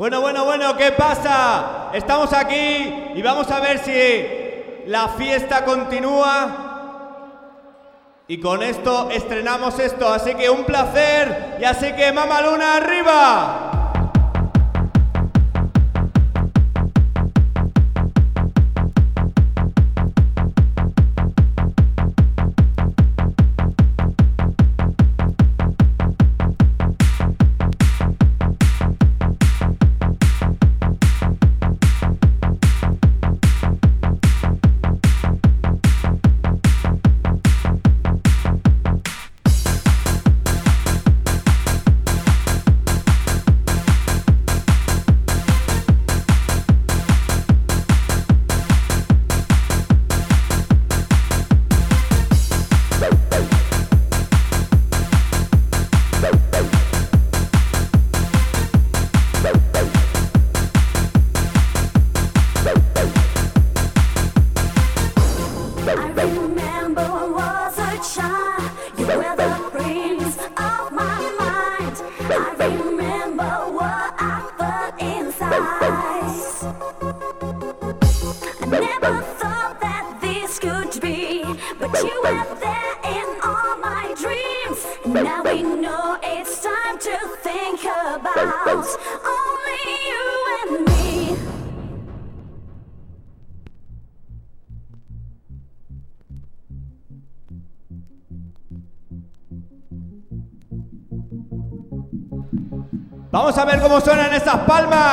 Bueno, bueno, bueno, ¿qué pasa? Estamos aquí y vamos a ver si la fiesta continúa. Y con esto estrenamos esto, así que un placer y así que Mama Luna arriba.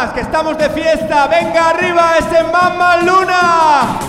Que estamos de fiesta. Venga arriba ese Mamma Luna.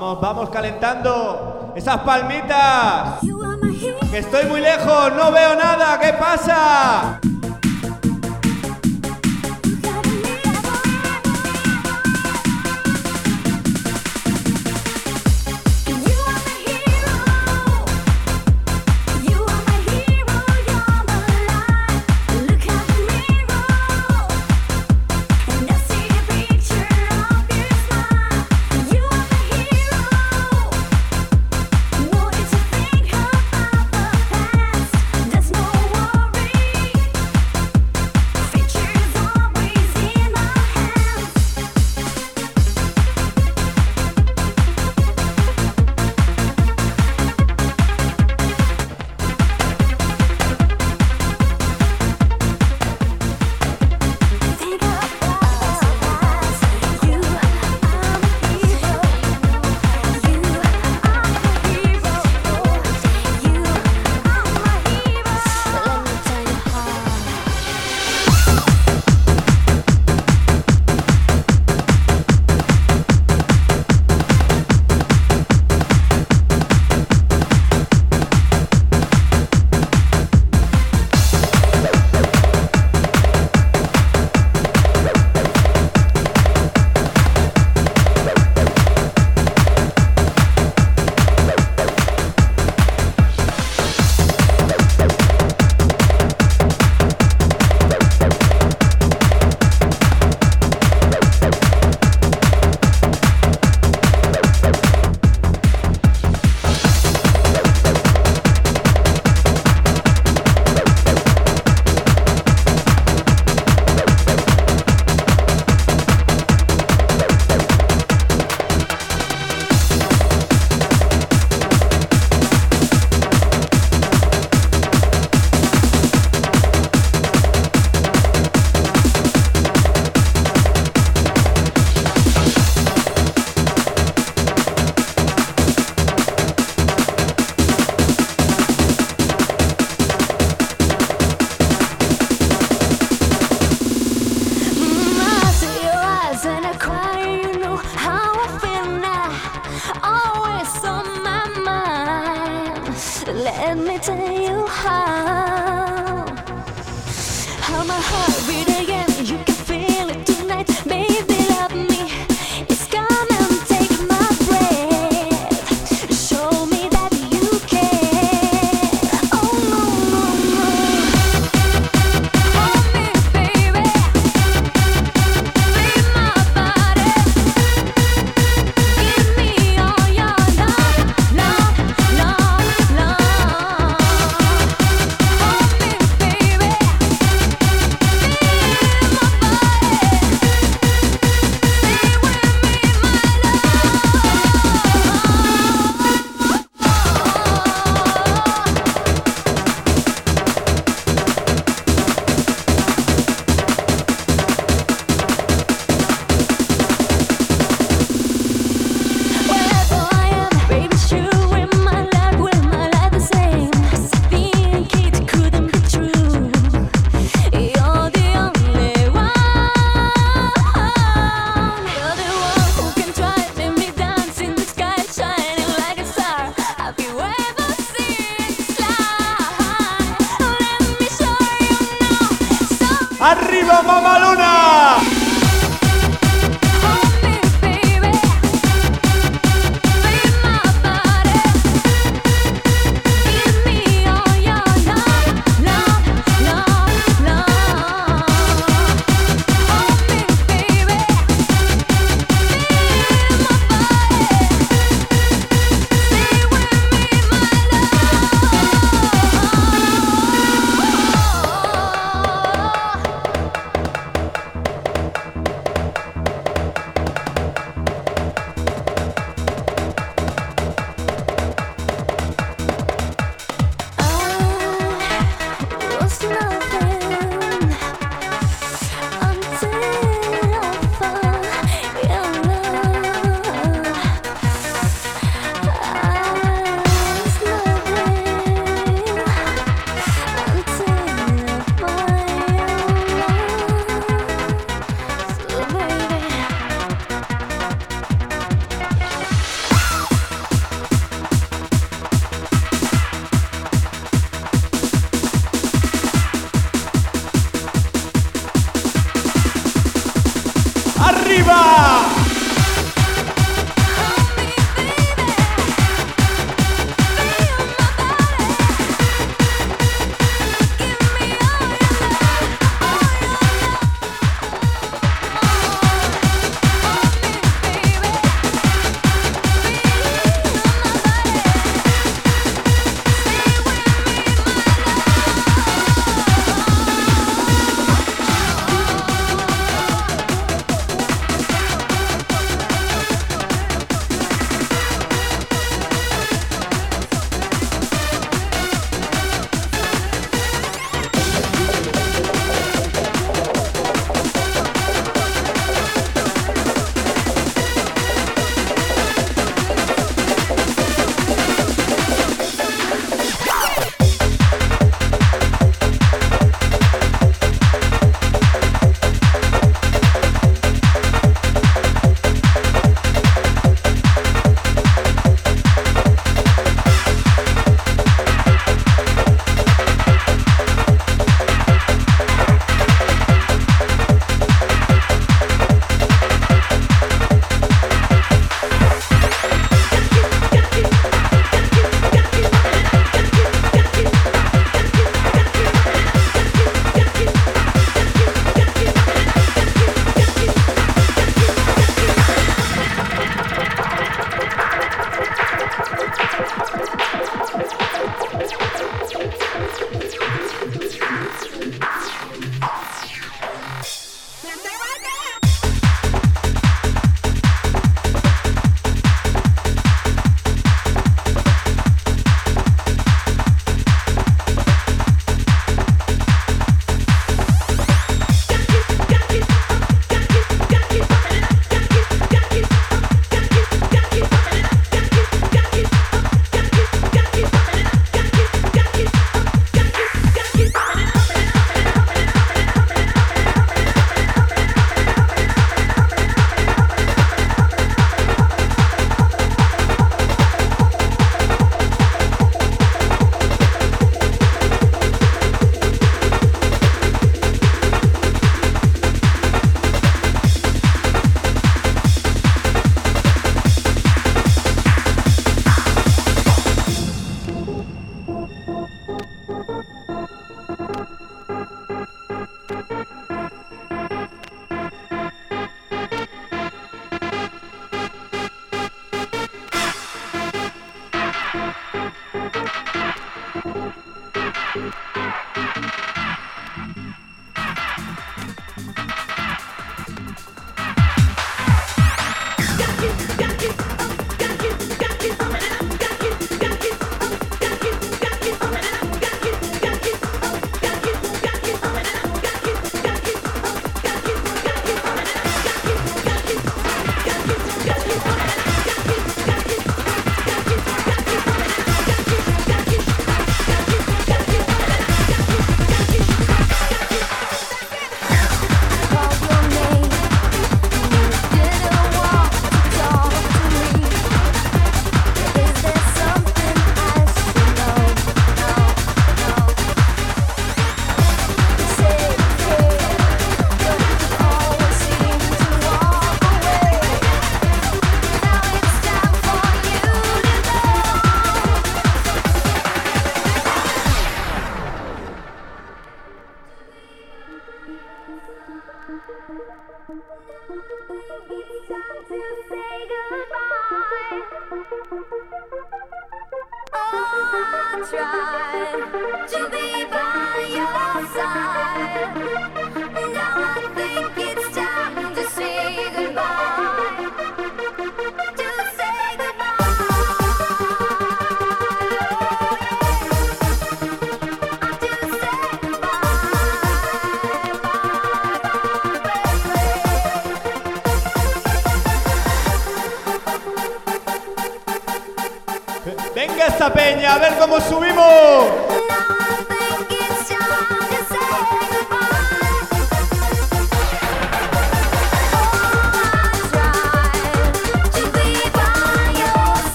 Vamos, vamos calentando esas palmitas. Que estoy muy lejos, no veo nada. ¿Qué pasa?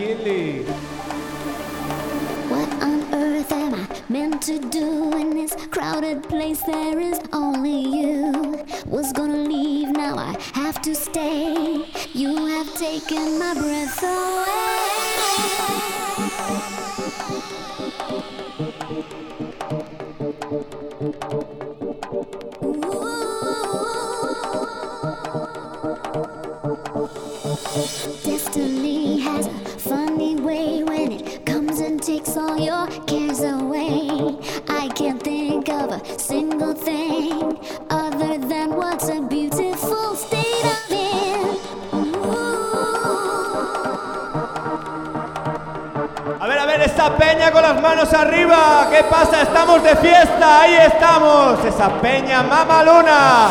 Con Esa peña mamaluna.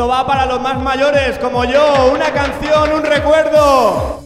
Esto va para los más mayores como yo, una canción, un recuerdo.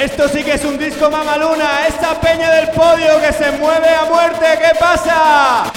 Esto sí que es un disco mamaluna, esta peña del podio que se mueve a muerte, ¿qué pasa?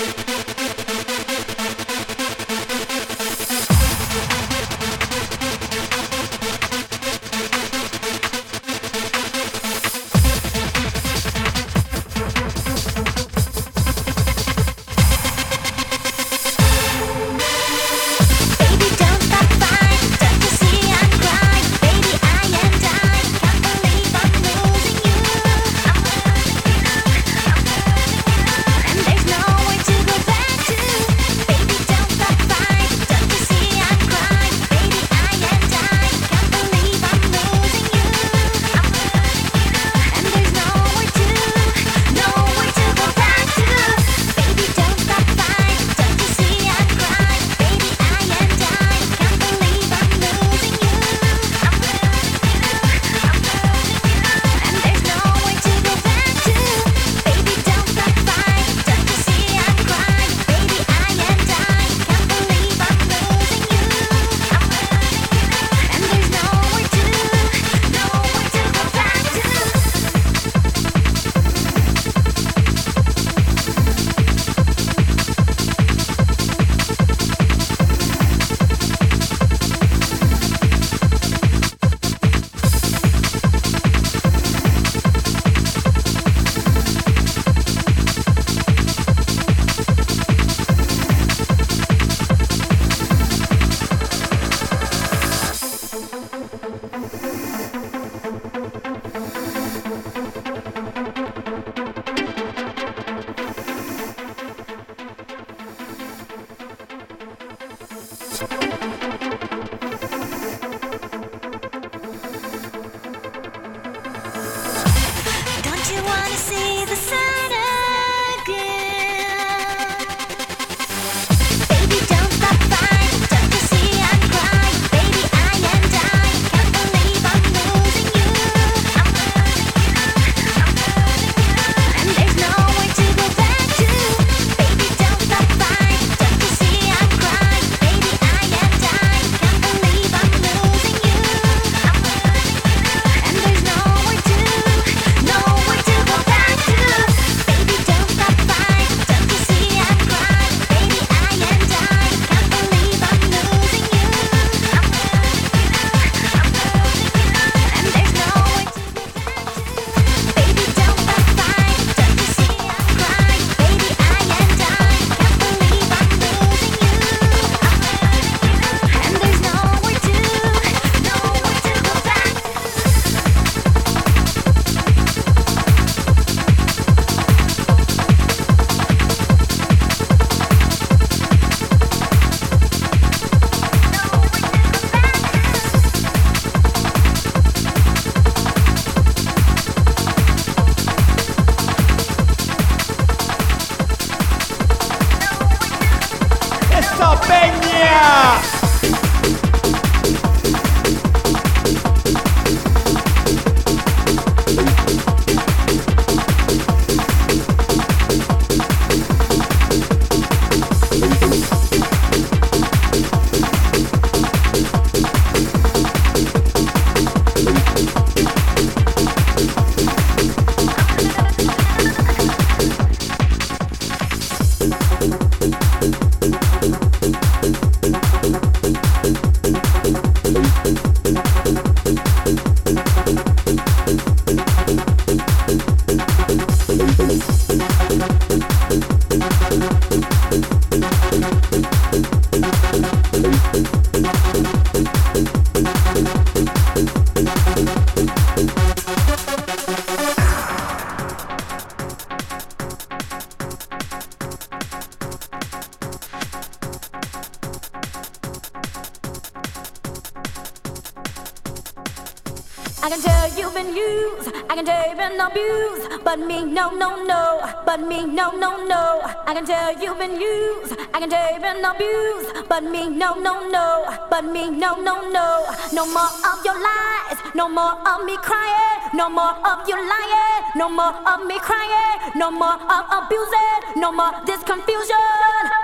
Me, no, no, no, but me, no, no, no. I can tell you've been used, I can tell you've been abused, but me, no, no, no, but me, no, no, no. No more of your lies, no more of me crying, no more of you lying, no more of me crying, no more of abusing, no more this confusion.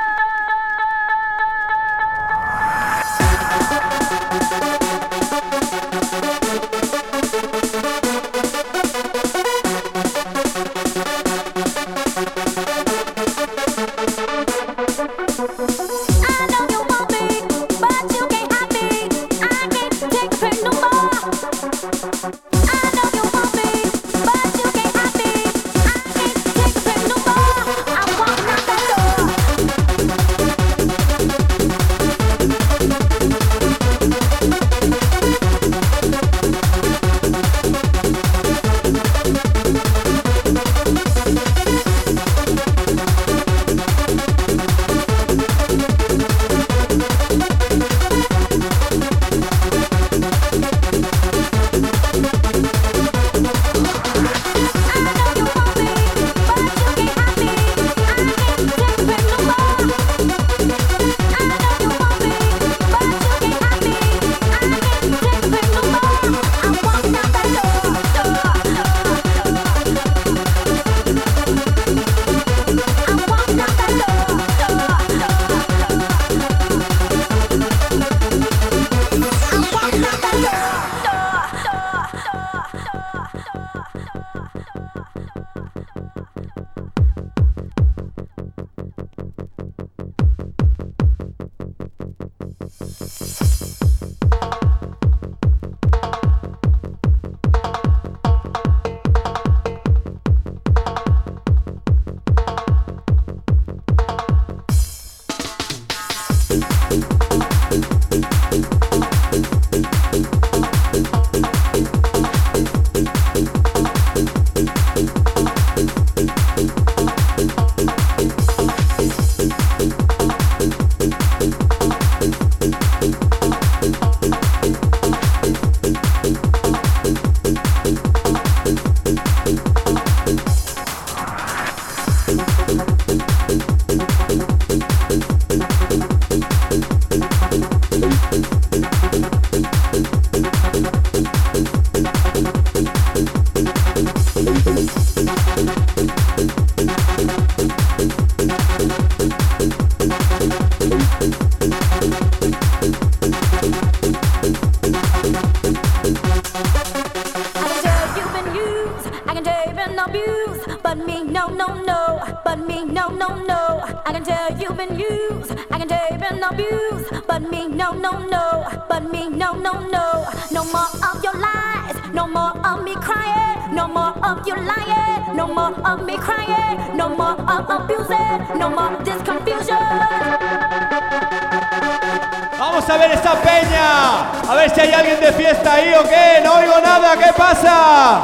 Vamos a ver esa peña. A ver si hay alguien de fiesta ahí o qué. No oigo nada. ¿Qué pasa?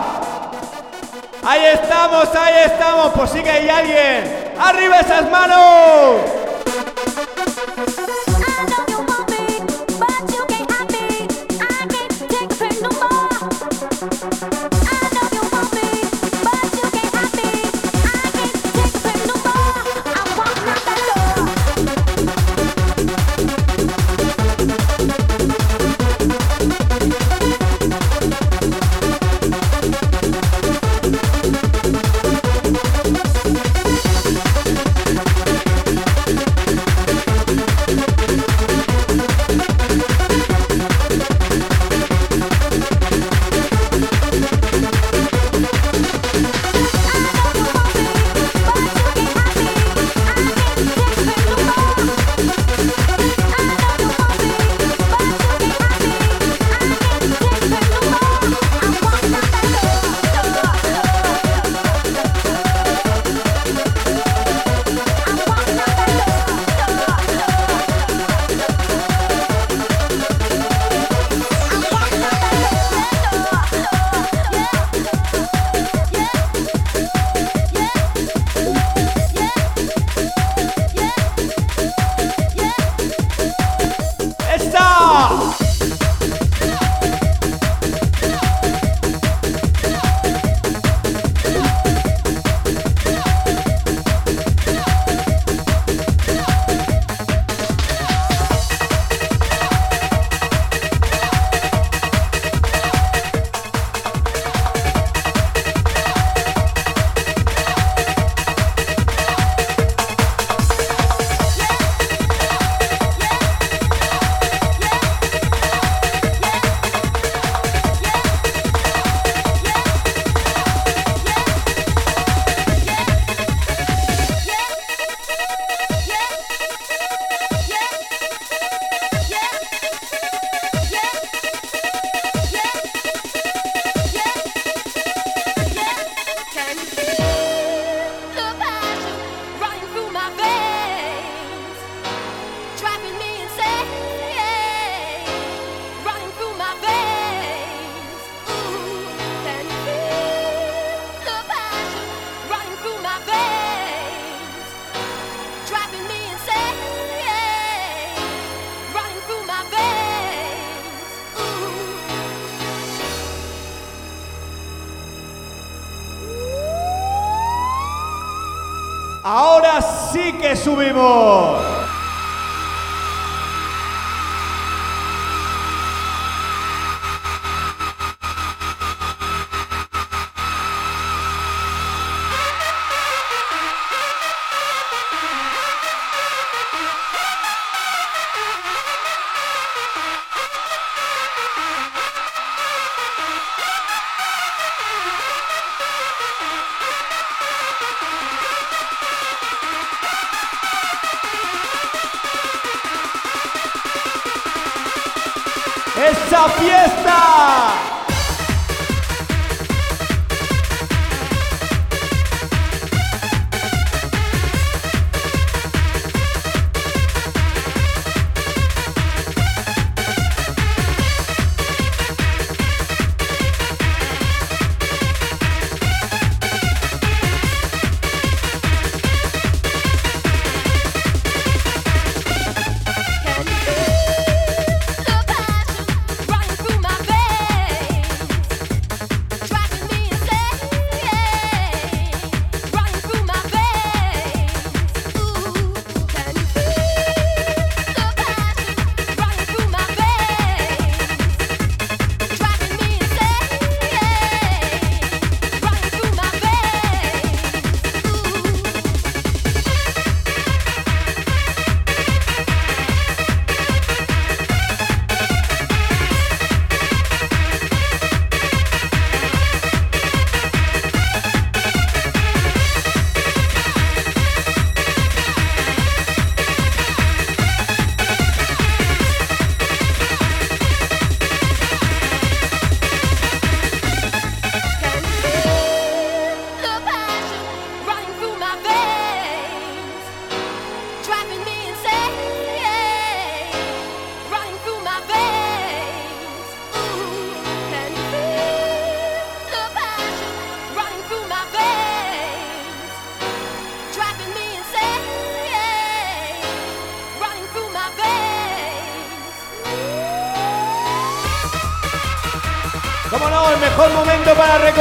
Ahí estamos, ahí estamos. Pues sí que hay alguien. ¡Arriba esas manos!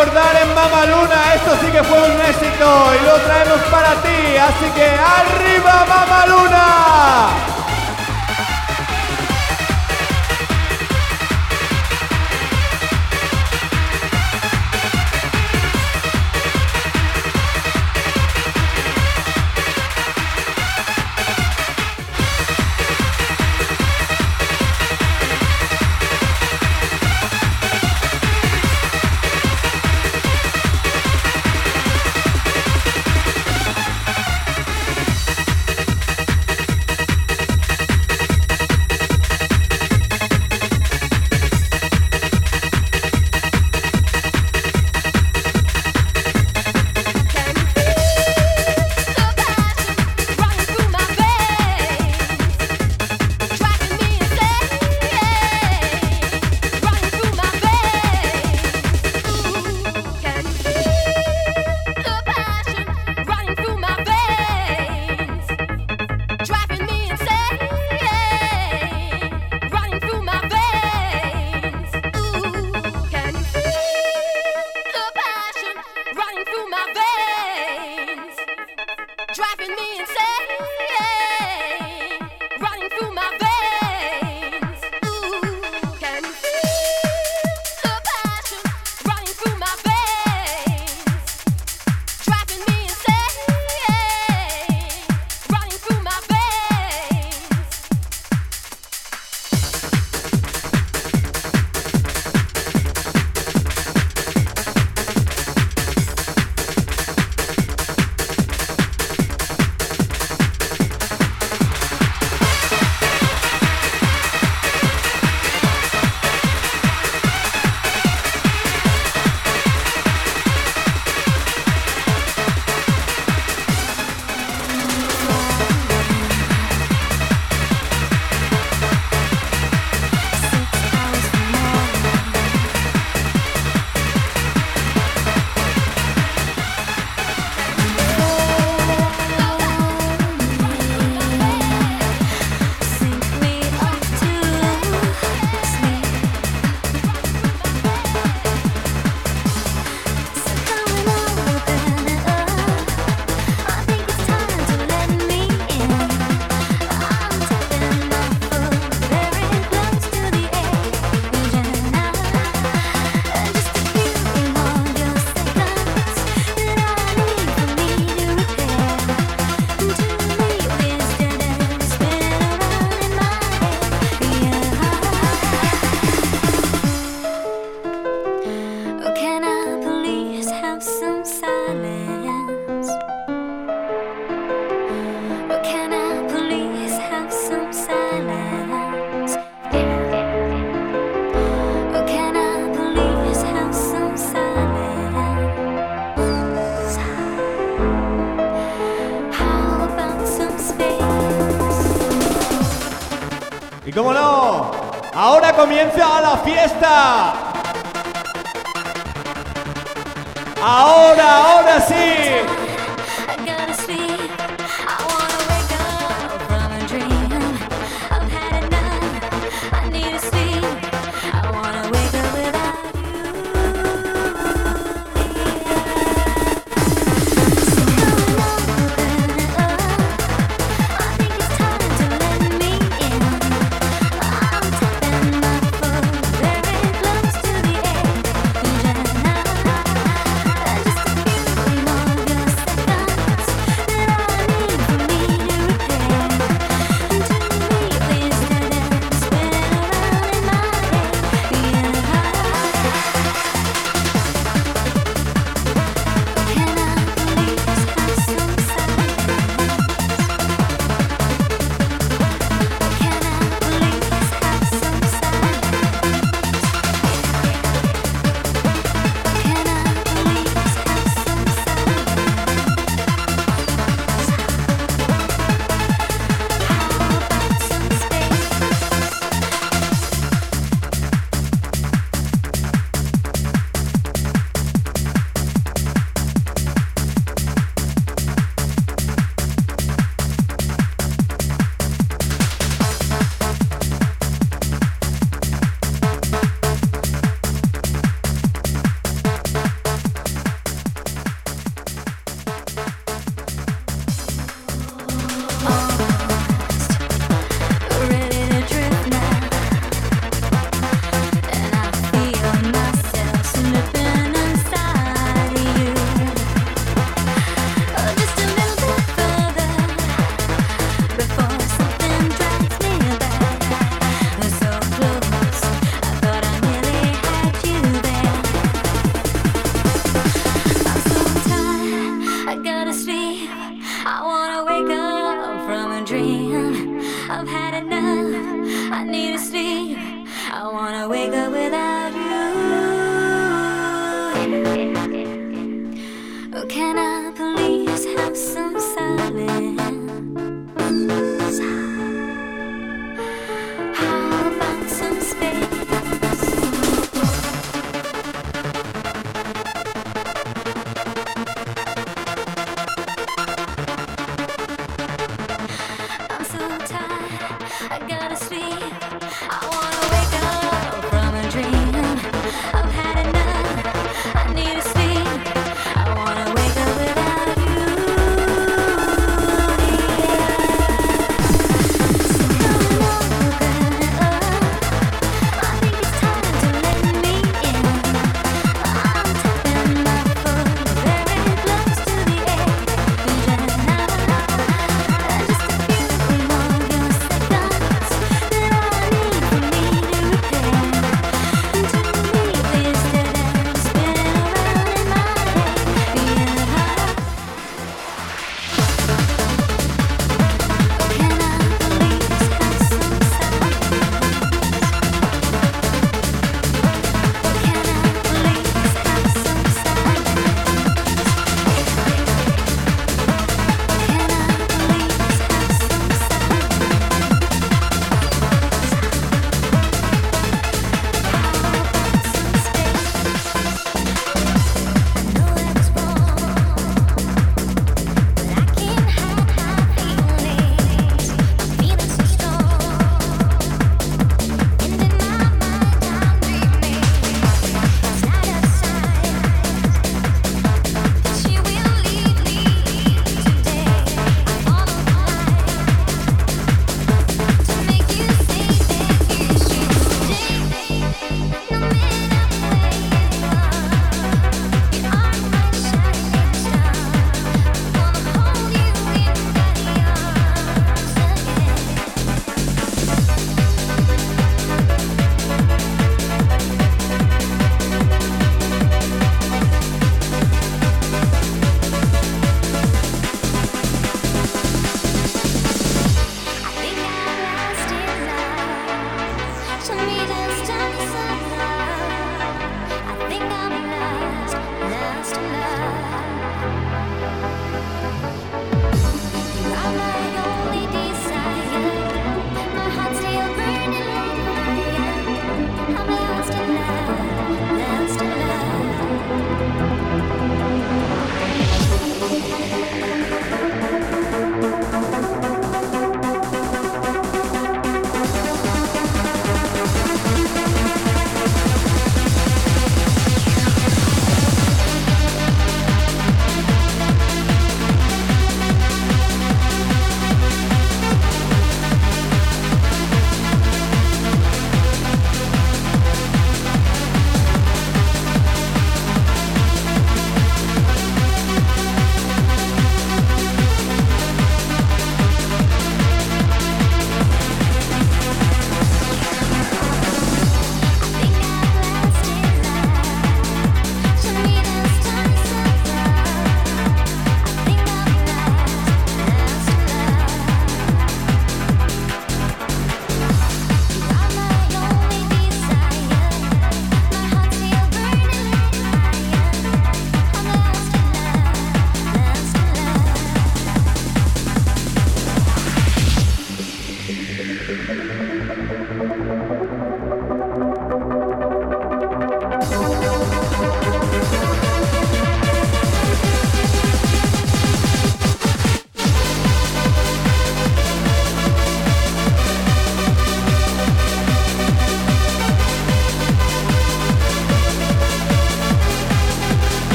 Recordar en Mama Luna, esto sí que fue un éxito y lo traemos para ti, así que arriba Mama Luna.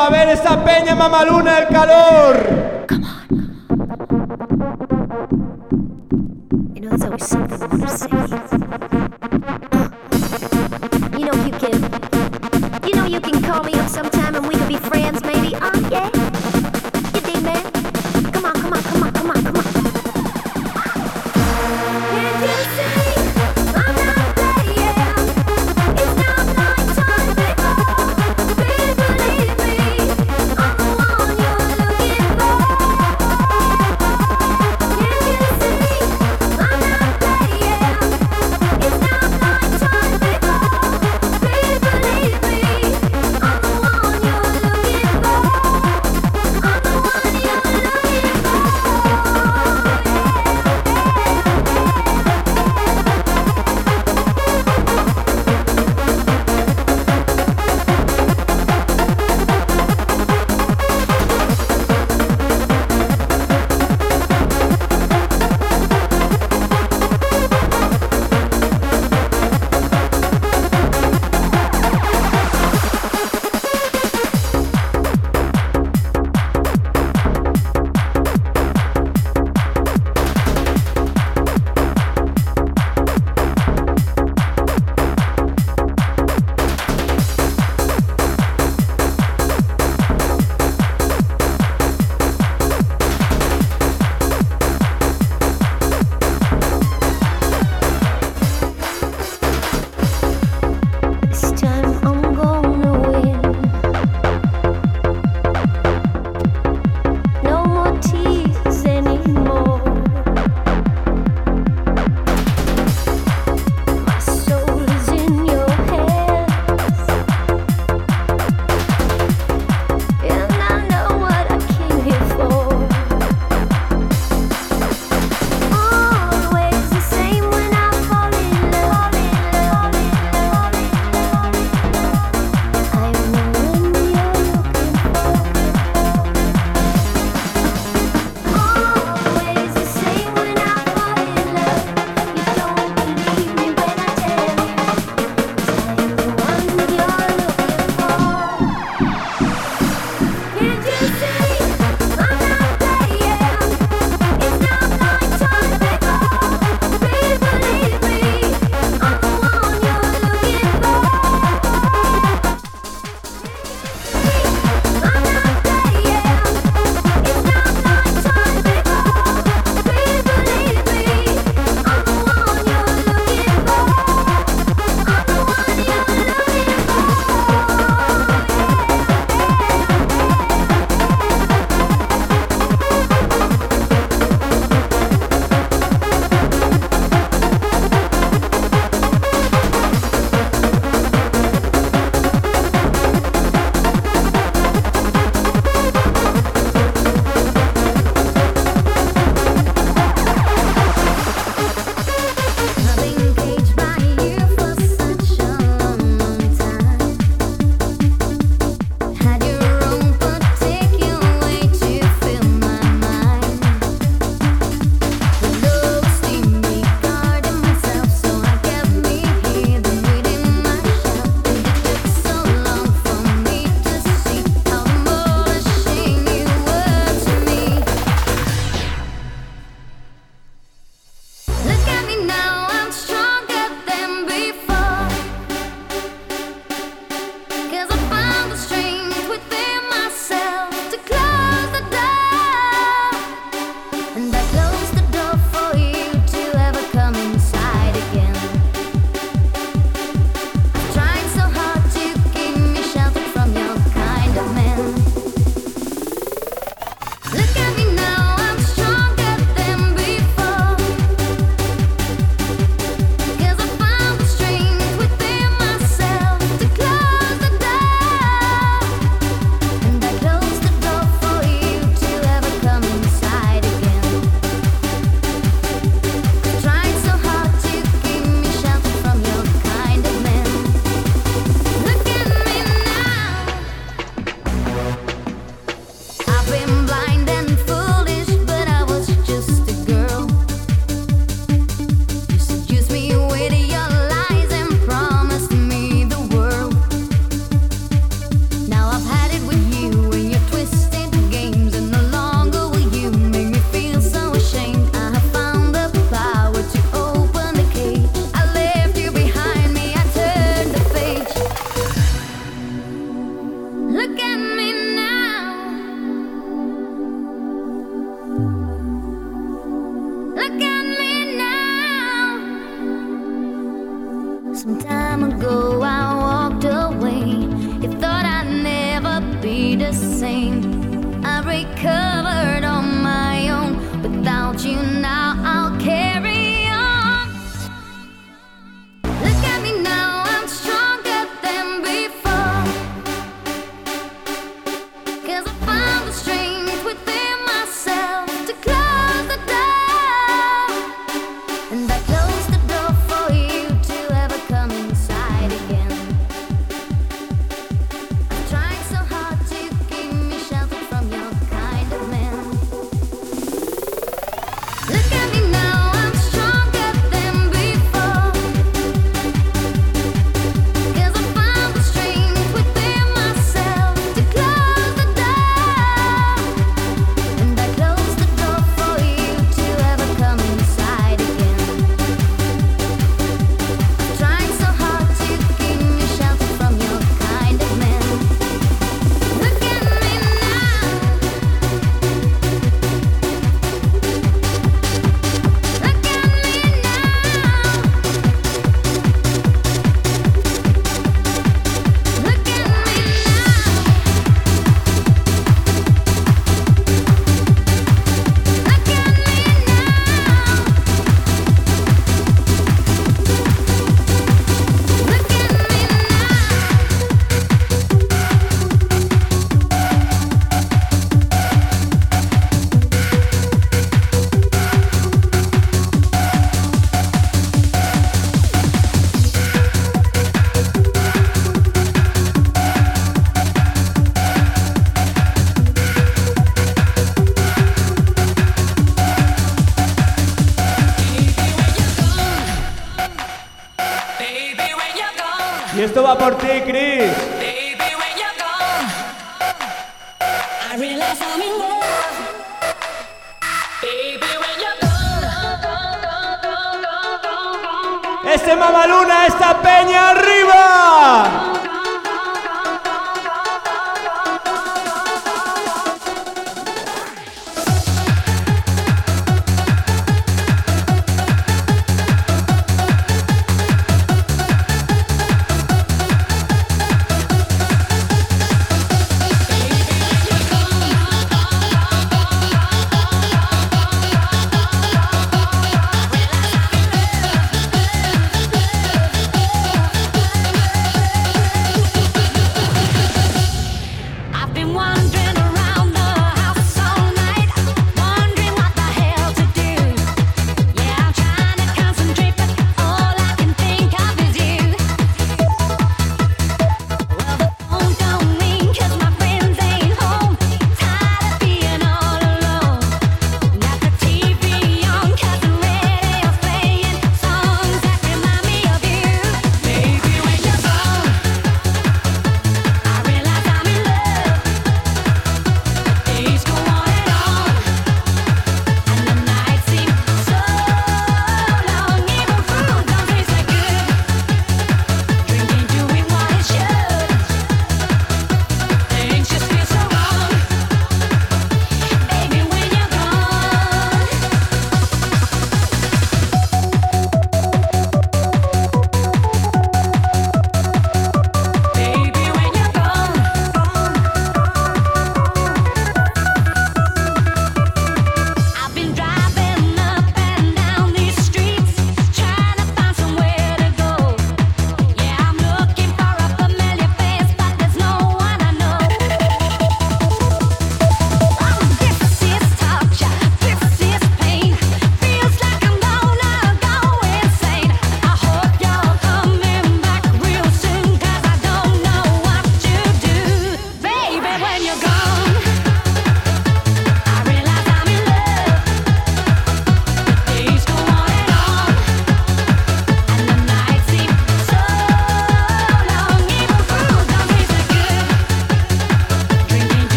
A ver esa peña mamaluna, el calor.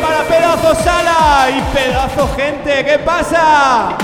Para pedazo sala y pedazo gente. ¿Qué pasa?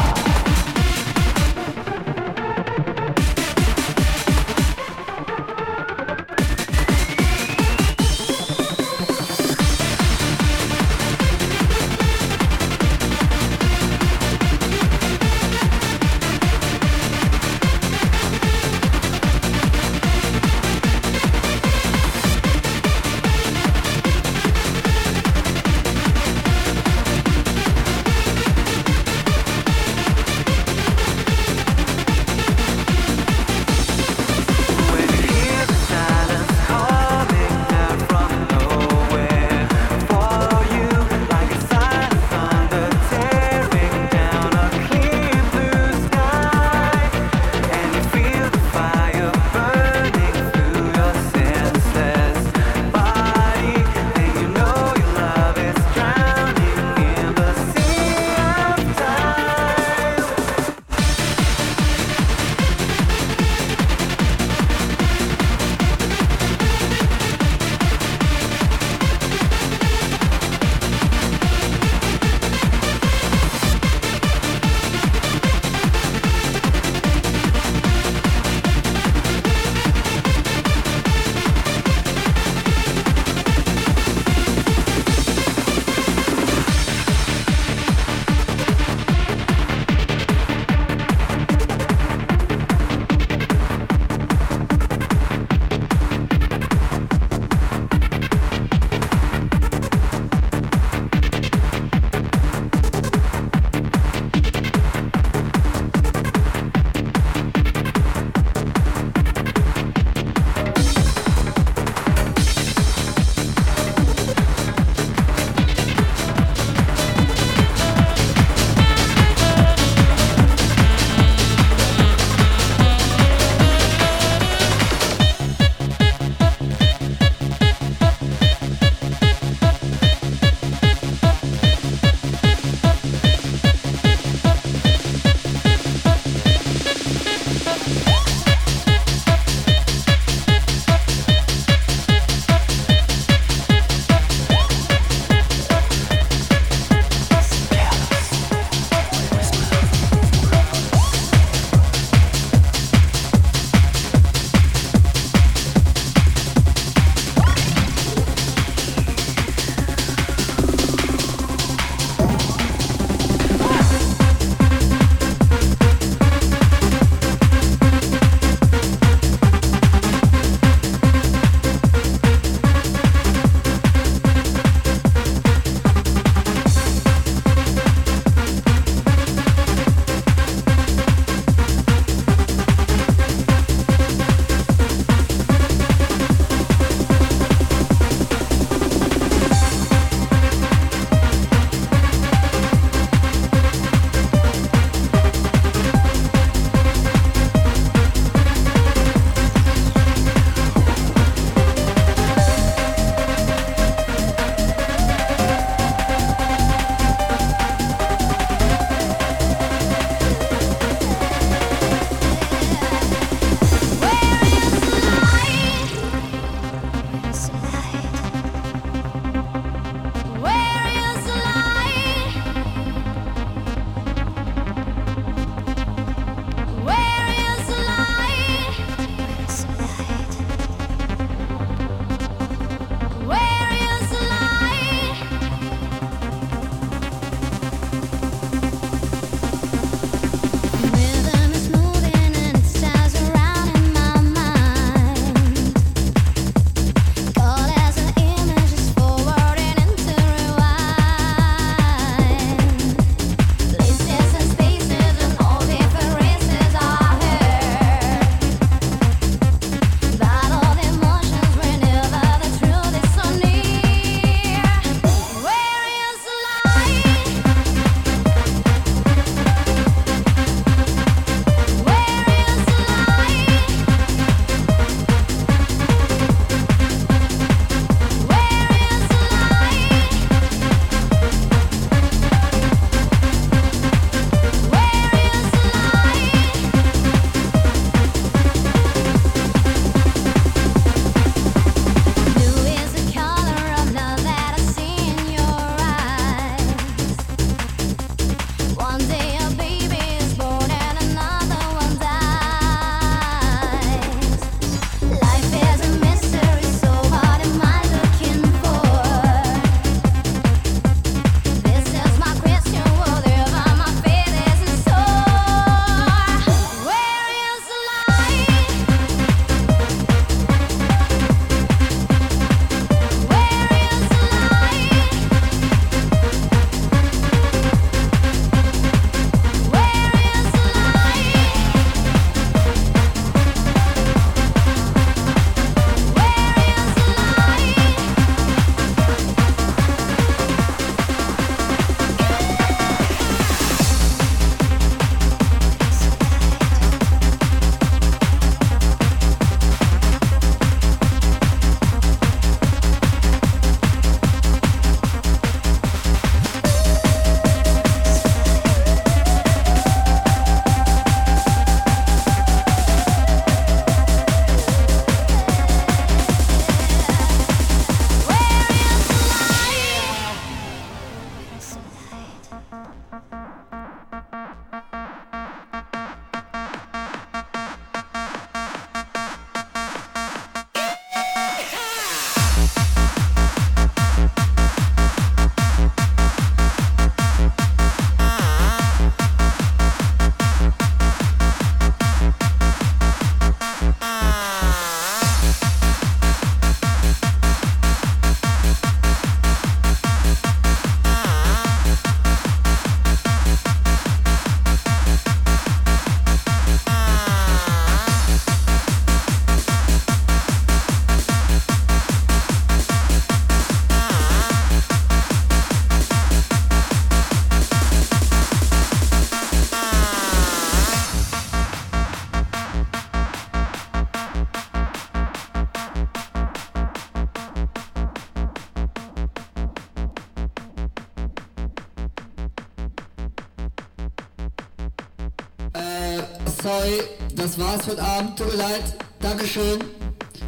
Das war's für den Abend, tut mir leid. Dankeschön.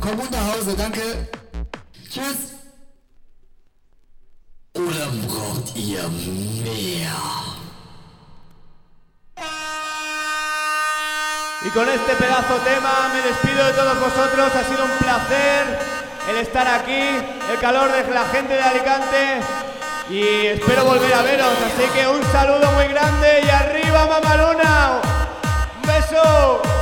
Komm gut nach Hause, danke. Tschüss. Oder braucht ihr mehr? Y con este pedazo tema me despido de todos vosotros. Ha sido un placer el estar aquí, el calor de la gente de Alicante. Y espero volver a veros. Así que un saludo muy grande y arriba Mamaluna. Un beso.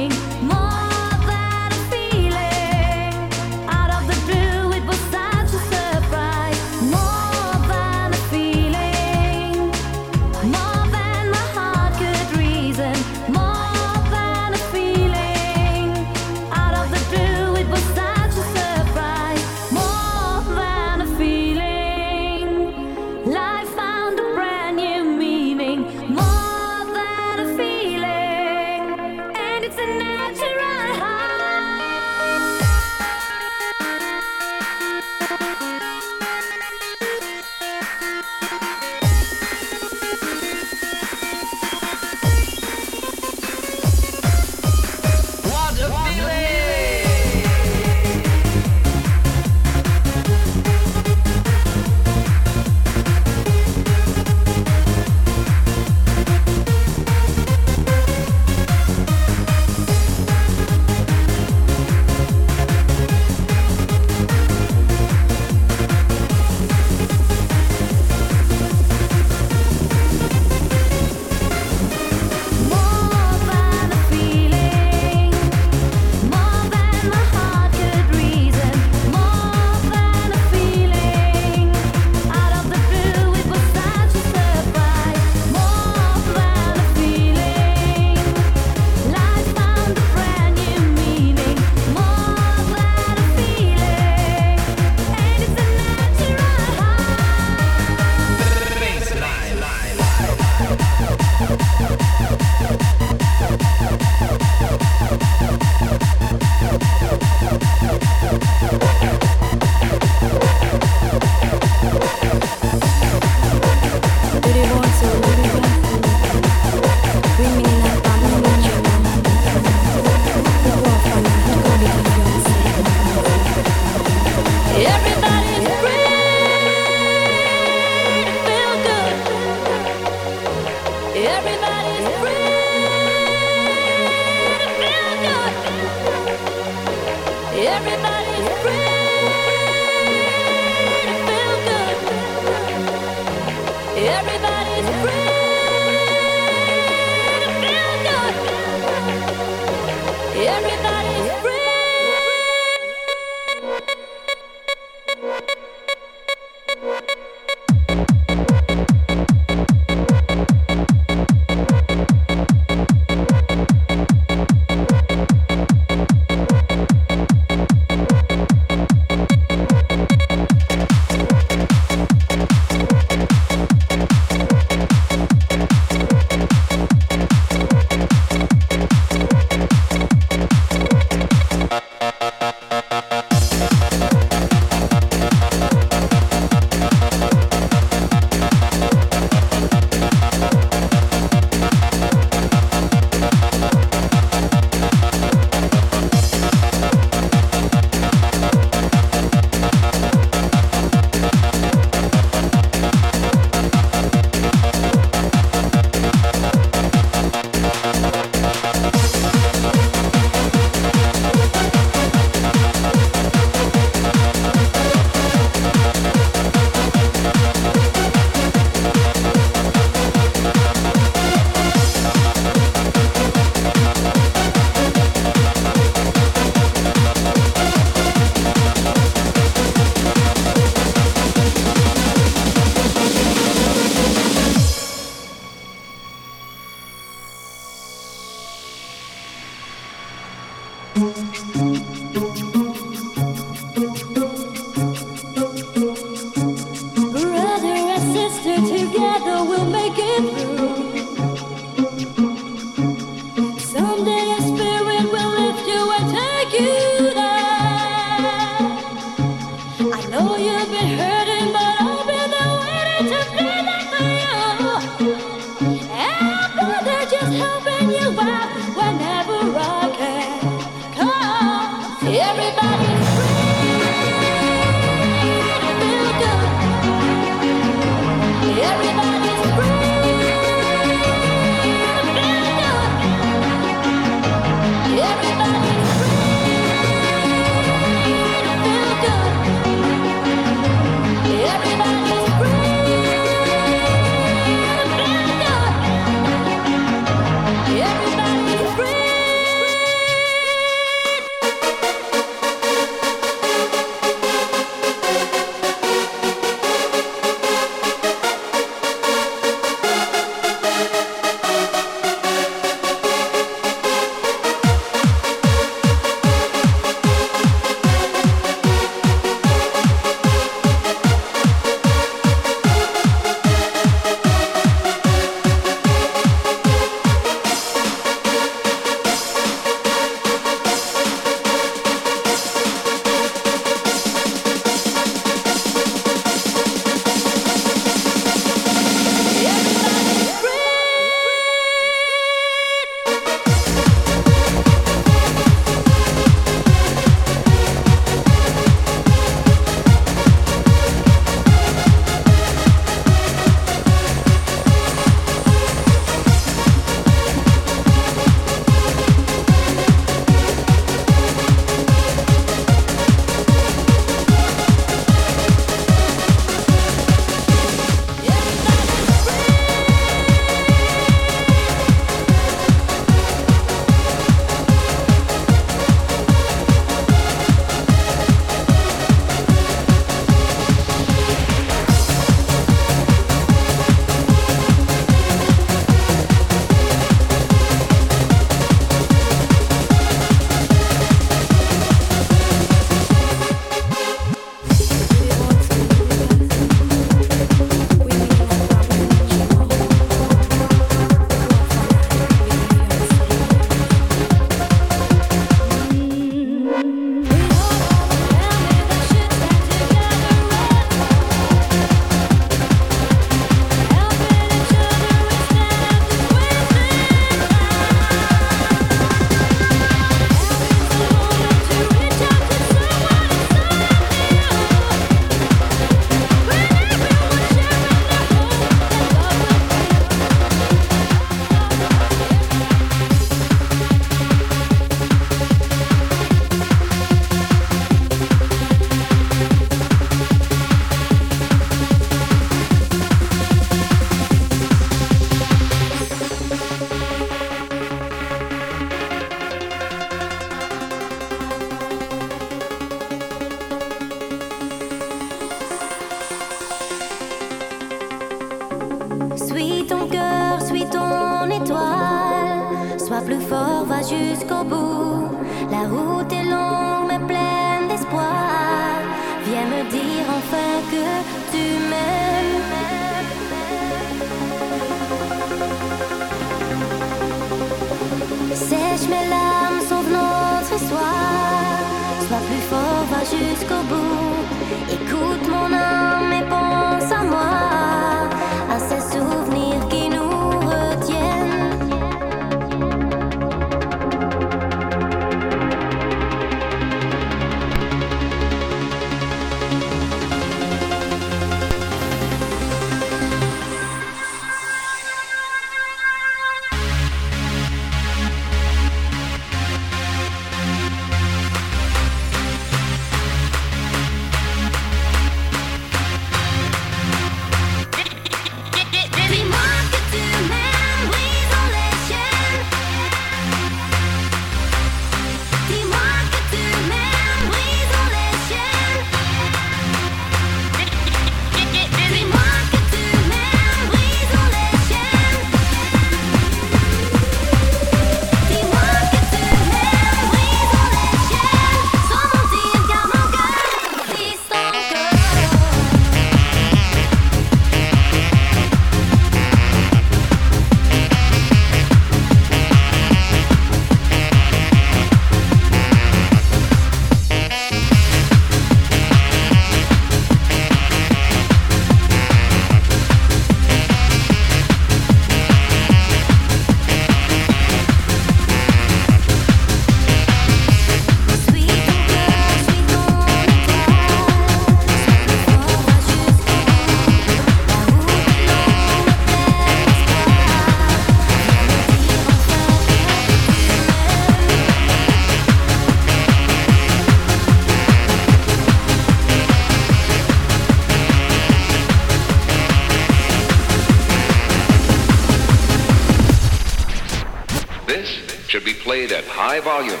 played at high volume.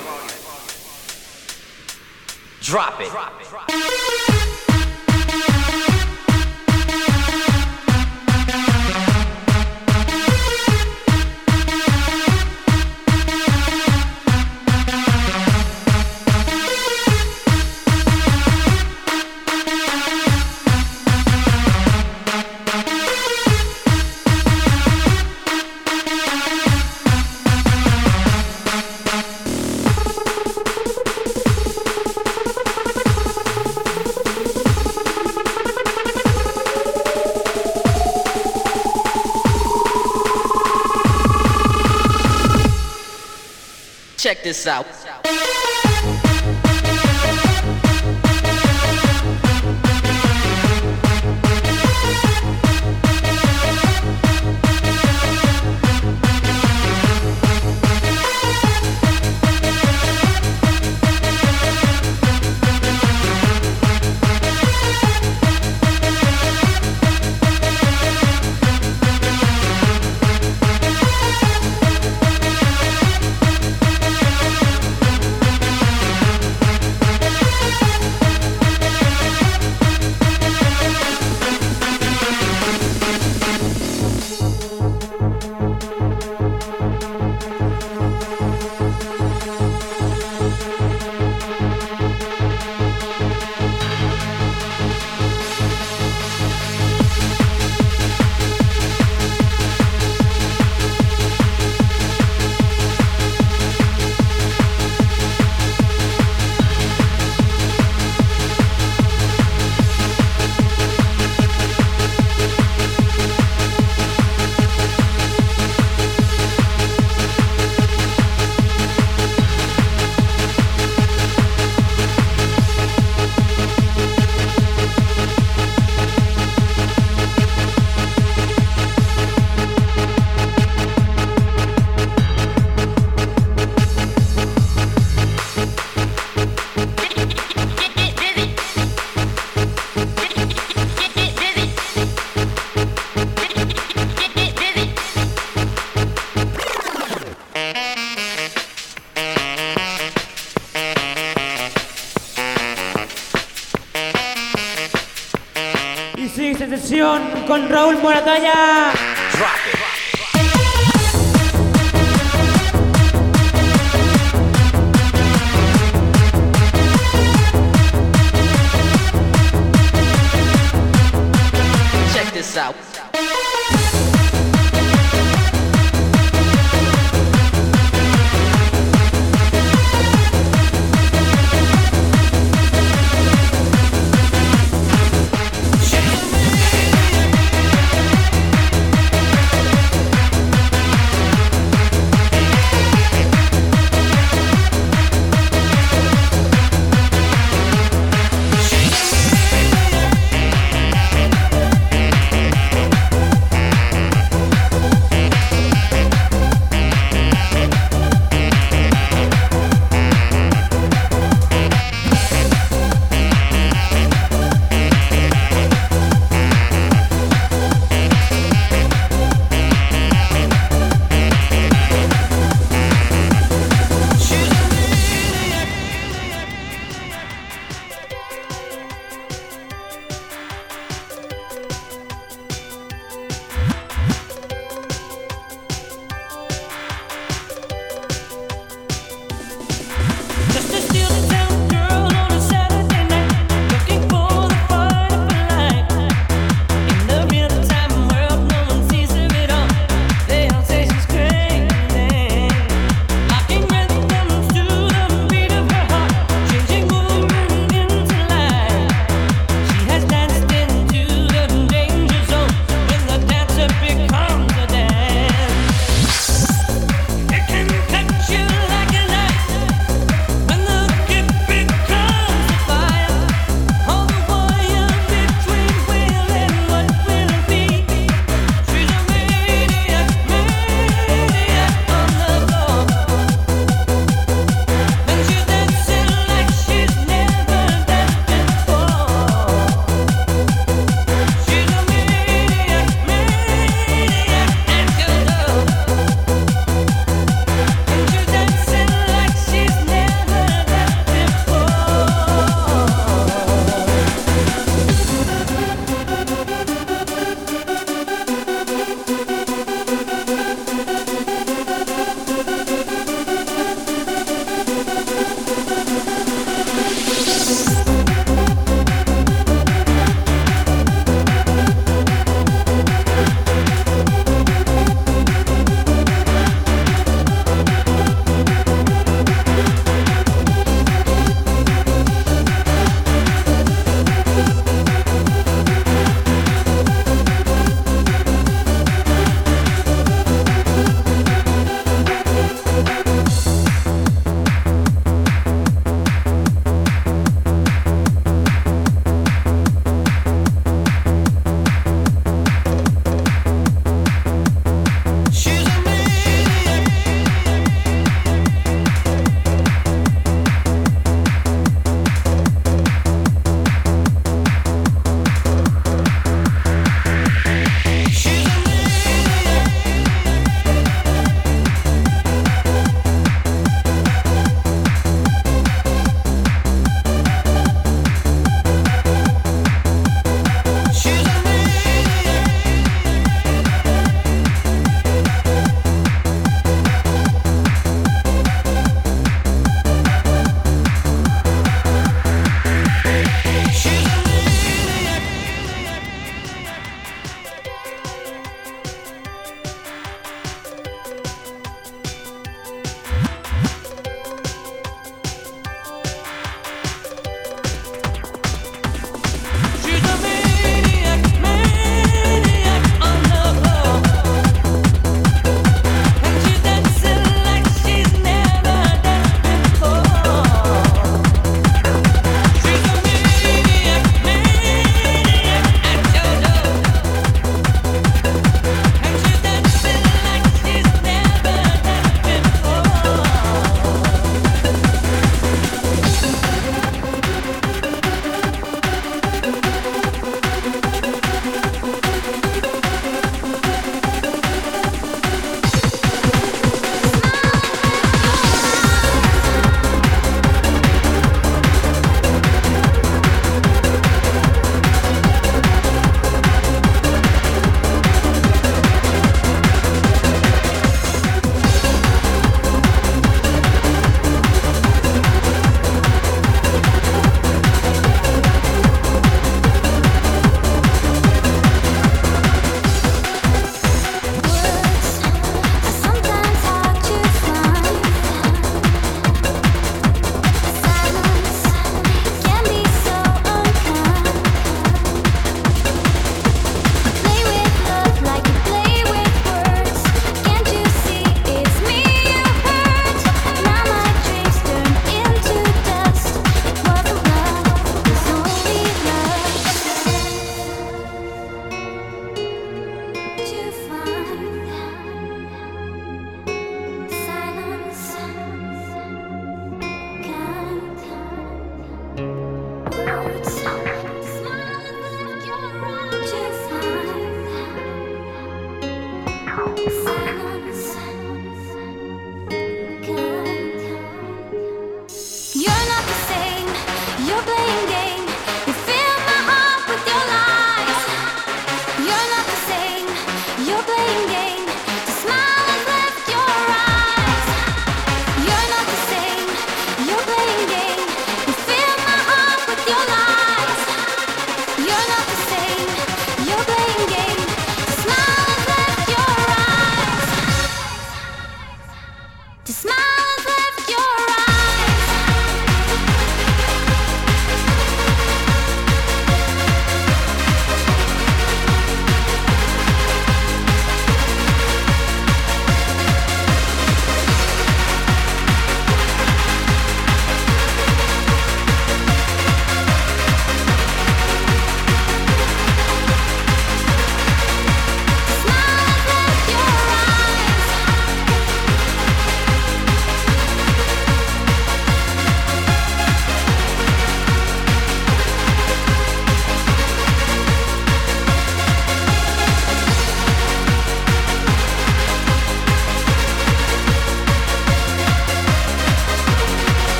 Drop it. Drop it. check this out. Raúl Moratalla.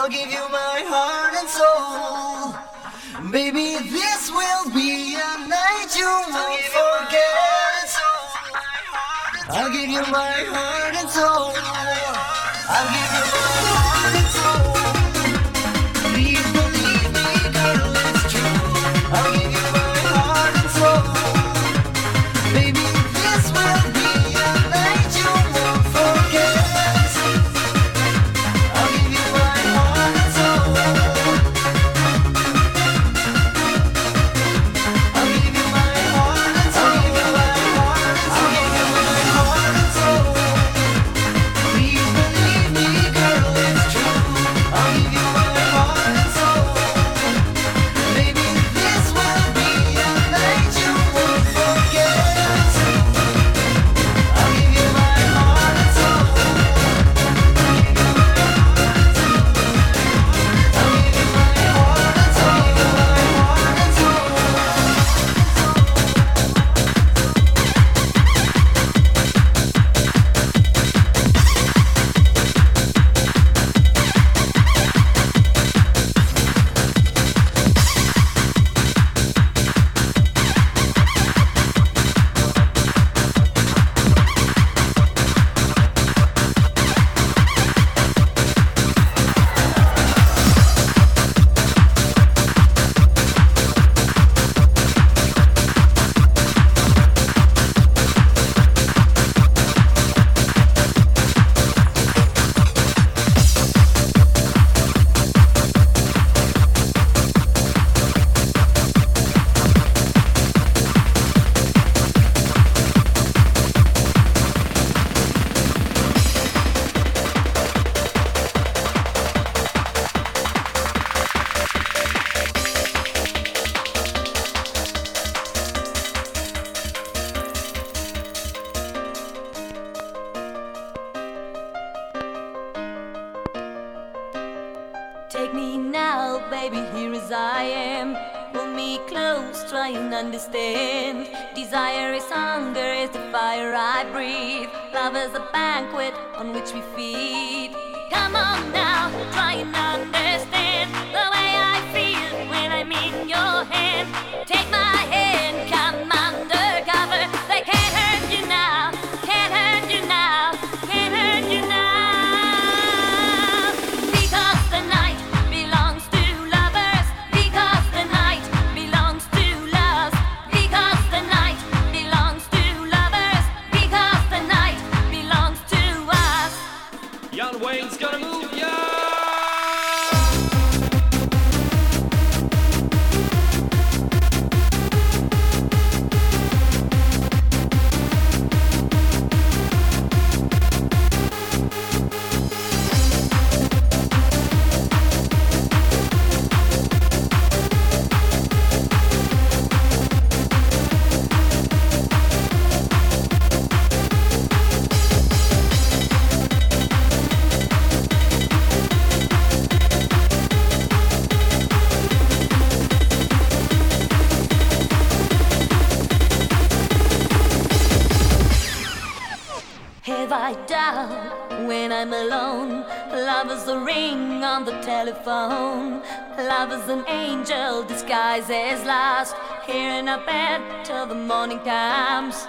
I'll give you my heart and soul. Baby, this will be a night you won't forget. I'll give you my heart and soul. I'll give you my heart. a ring on the telephone. Love is an angel disguised as lust. Here in our bed till the morning comes.